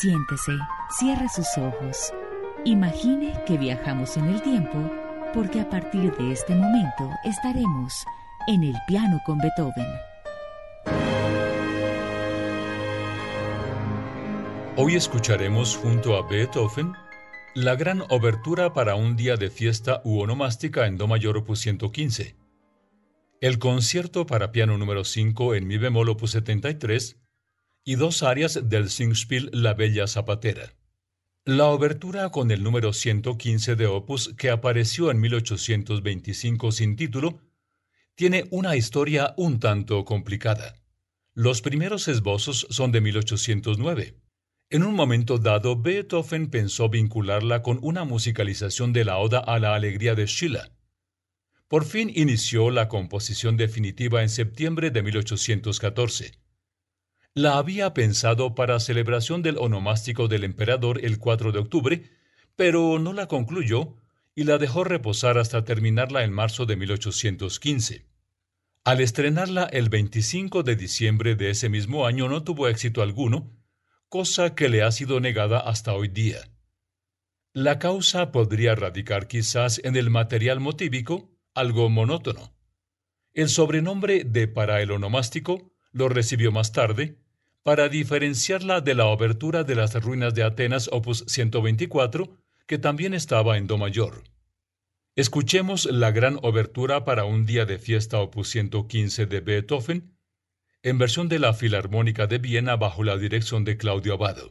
Siéntese, cierre sus ojos. Imagine que viajamos en el tiempo porque a partir de este momento estaremos en el piano con Beethoven. Hoy escucharemos junto a Beethoven la gran obertura para un día de fiesta u en Do mayor opus 115, el concierto para piano número 5 en mi bemol opus 73 y dos áreas del Singspiel La Bella Zapatera. La obertura con el número 115 de opus que apareció en 1825 sin título tiene una historia un tanto complicada. Los primeros esbozos son de 1809 en un momento dado, Beethoven pensó vincularla con una musicalización de la Oda a la Alegría de Schiller. Por fin inició la composición definitiva en septiembre de 1814. La había pensado para celebración del onomástico del emperador el 4 de octubre, pero no la concluyó y la dejó reposar hasta terminarla en marzo de 1815. Al estrenarla el 25 de diciembre de ese mismo año no tuvo éxito alguno, cosa que le ha sido negada hasta hoy día. La causa podría radicar quizás en el material motívico, algo monótono. El sobrenombre de para el onomástico lo recibió más tarde, para diferenciarla de la obertura de las ruinas de Atenas opus 124, que también estaba en Do mayor. Escuchemos la gran obertura para un día de fiesta opus 115 de Beethoven, en versión de la Filarmónica de Viena bajo la dirección de Claudio Abado.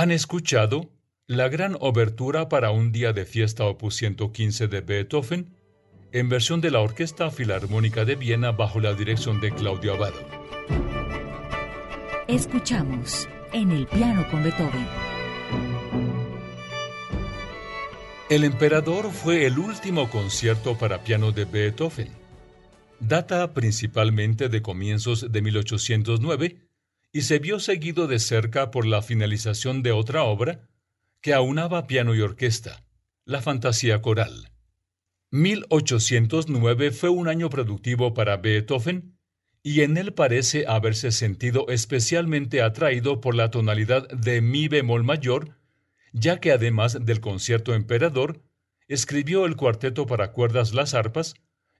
Han escuchado la gran obertura para un día de fiesta opus 115 de Beethoven en versión de la Orquesta Filarmónica de Viena bajo la dirección de Claudio Abado. Escuchamos en el piano con Beethoven. El Emperador fue el último concierto para piano de Beethoven. Data principalmente de comienzos de 1809 y se vio seguido de cerca por la finalización de otra obra que aunaba piano y orquesta, la Fantasía Coral. 1809 fue un año productivo para Beethoven y en él parece haberse sentido especialmente atraído por la tonalidad de mi bemol mayor, ya que además del concierto emperador, escribió el cuarteto para cuerdas Las Arpas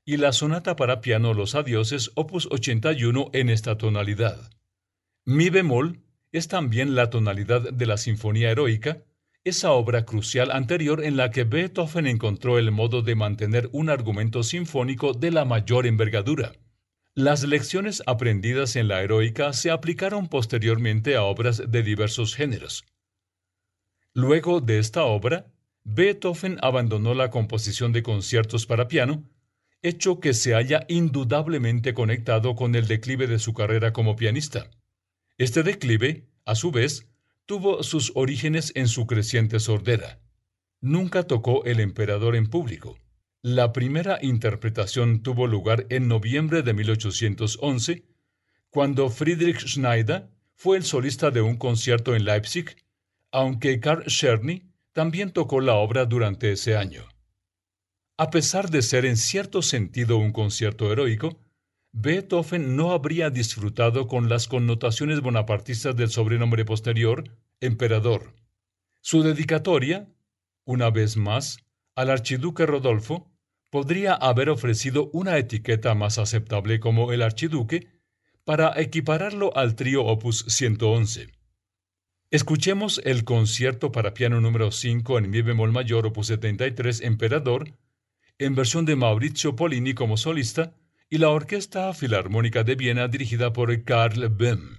y la sonata para piano Los Adioses opus 81 en esta tonalidad. Mi bemol es también la tonalidad de la Sinfonía Heroica, esa obra crucial anterior en la que Beethoven encontró el modo de mantener un argumento sinfónico de la mayor envergadura. Las lecciones aprendidas en la heroica se aplicaron posteriormente a obras de diversos géneros. Luego de esta obra, Beethoven abandonó la composición de conciertos para piano, hecho que se halla indudablemente conectado con el declive de su carrera como pianista. Este declive, a su vez, tuvo sus orígenes en su creciente sordera. Nunca tocó el emperador en público. La primera interpretación tuvo lugar en noviembre de 1811, cuando Friedrich Schneider fue el solista de un concierto en Leipzig, aunque Karl Czerny también tocó la obra durante ese año. A pesar de ser en cierto sentido un concierto heroico, Beethoven no habría disfrutado con las connotaciones bonapartistas del sobrenombre posterior, emperador. Su dedicatoria, una vez más, al archiduque Rodolfo, podría haber ofrecido una etiqueta más aceptable como el archiduque para equipararlo al trío opus 111. Escuchemos el concierto para piano número 5 en mi bemol mayor opus 73 Emperador, en versión de Maurizio Polini como solista, y la Orquesta Filarmónica de Viena dirigida por Karl Böhm.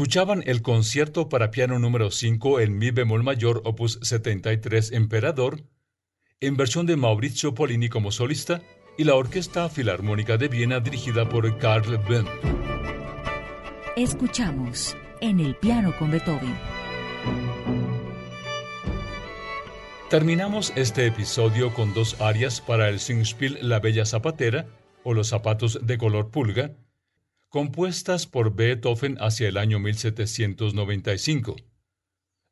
Escuchaban el concierto para piano número 5 en mi bemol mayor opus 73 Emperador, en versión de Maurizio Polini como solista y la Orquesta Filarmónica de Viena dirigida por Karl Böhm. Escuchamos en el piano con Beethoven. Terminamos este episodio con dos arias para el Singspiel La Bella Zapatera o Los Zapatos de Color Pulga, compuestas por Beethoven hacia el año 1795.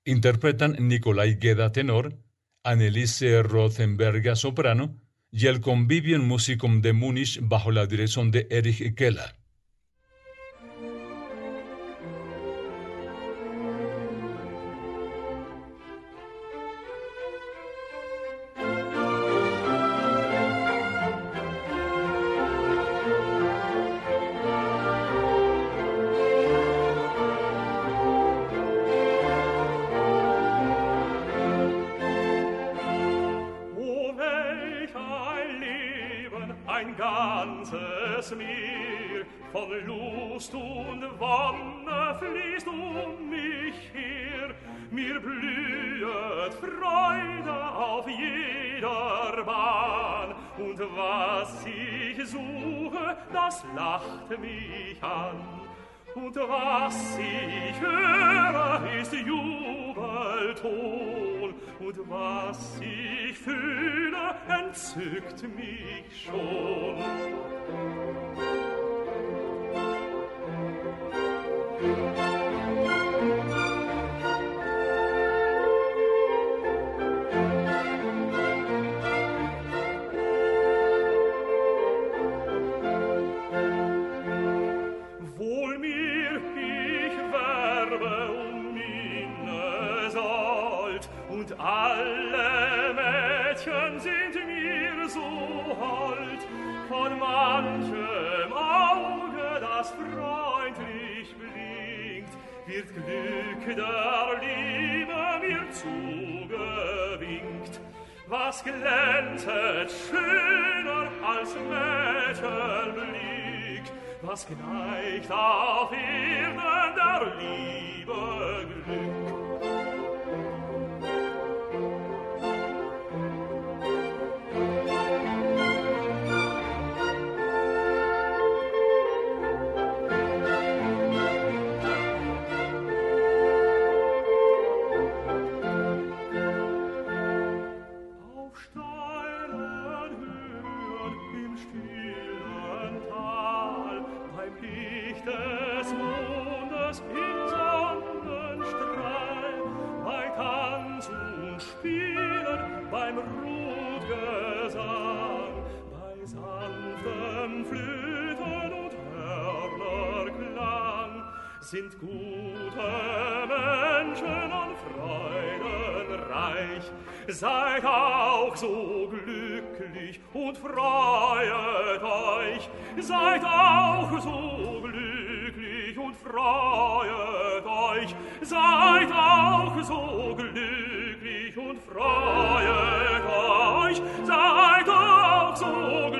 Interpretan Nikolai Geda tenor, Anneliese Rothenberga soprano y el Convivium Musicum de Múnich bajo la dirección de Erich Keller. Lacht mich an. Und was ich höre, ist Jubelton. Und was ich fühle, entzückt mich schon. Wird Glück der Liebe mir zugewinkt. Was glänzet schöner als Mädchenblick? Was gleicht auf Erden der Liebe Glück? Sind gute Menschen an Freuden reich. Seid auch so glücklich und freuet euch. Seid auch so glücklich und freuet euch. Seid auch so glücklich und freuet euch. Seid auch so glücklich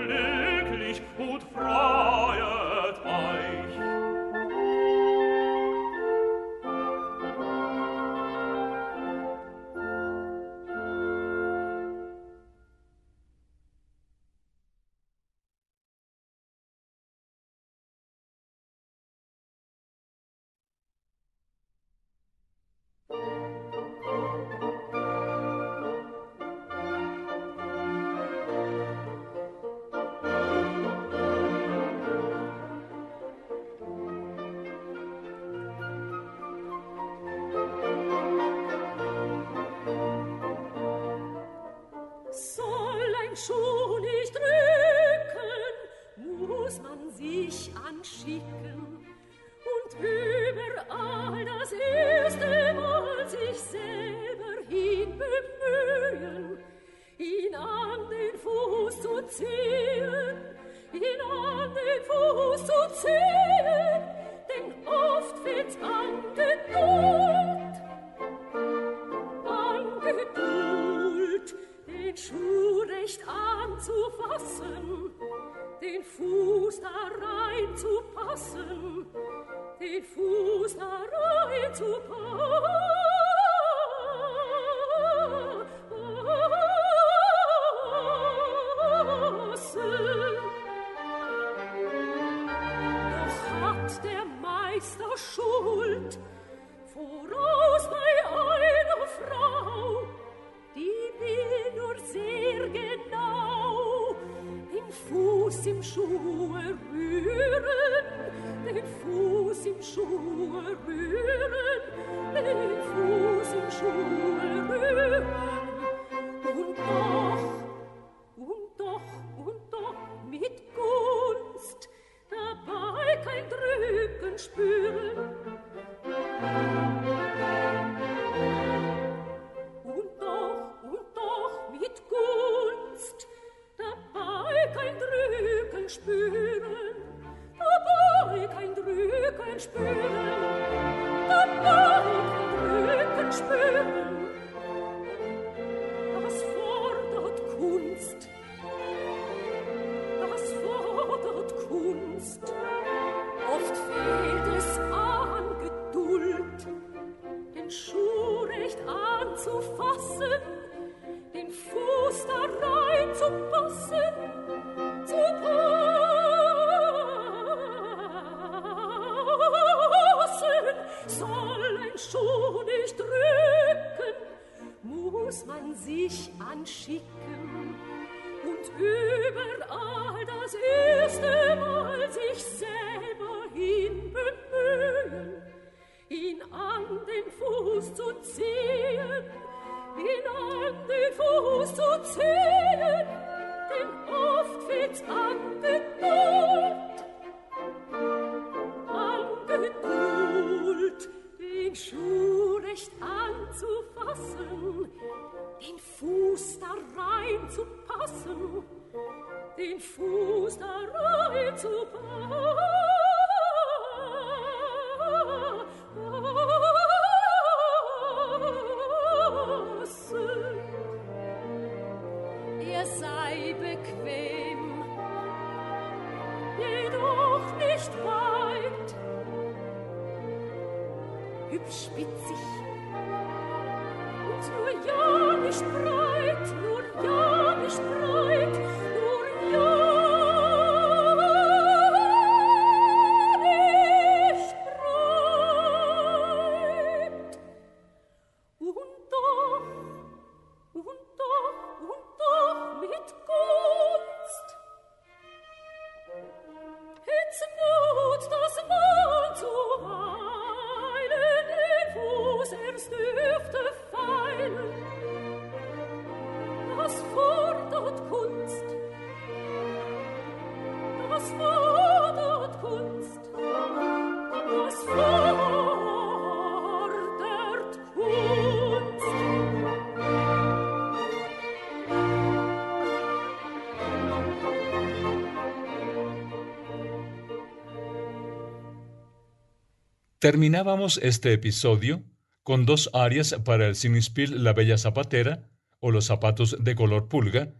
Terminábamos este episodio con dos arias para el Sinispil La Bella Zapatera o Los Zapatos de Color Pulga,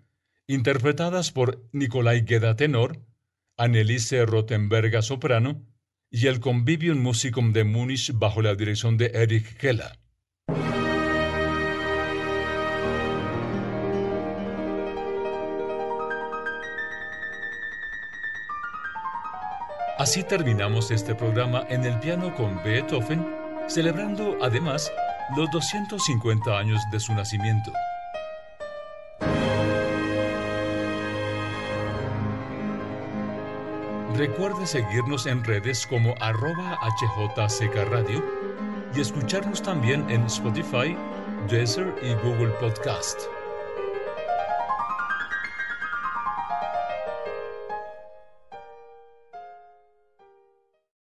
interpretadas por Nicolai Gueda Tenor, Anneliese Rottenberga Soprano y el Convivium Musicum de Múnich bajo la dirección de Erich Keller. Así terminamos este programa en el piano con Beethoven, celebrando además los 250 años de su nacimiento. Recuerde seguirnos en redes como arroba HJCK Radio y escucharnos también en Spotify, Deezer y Google Podcast.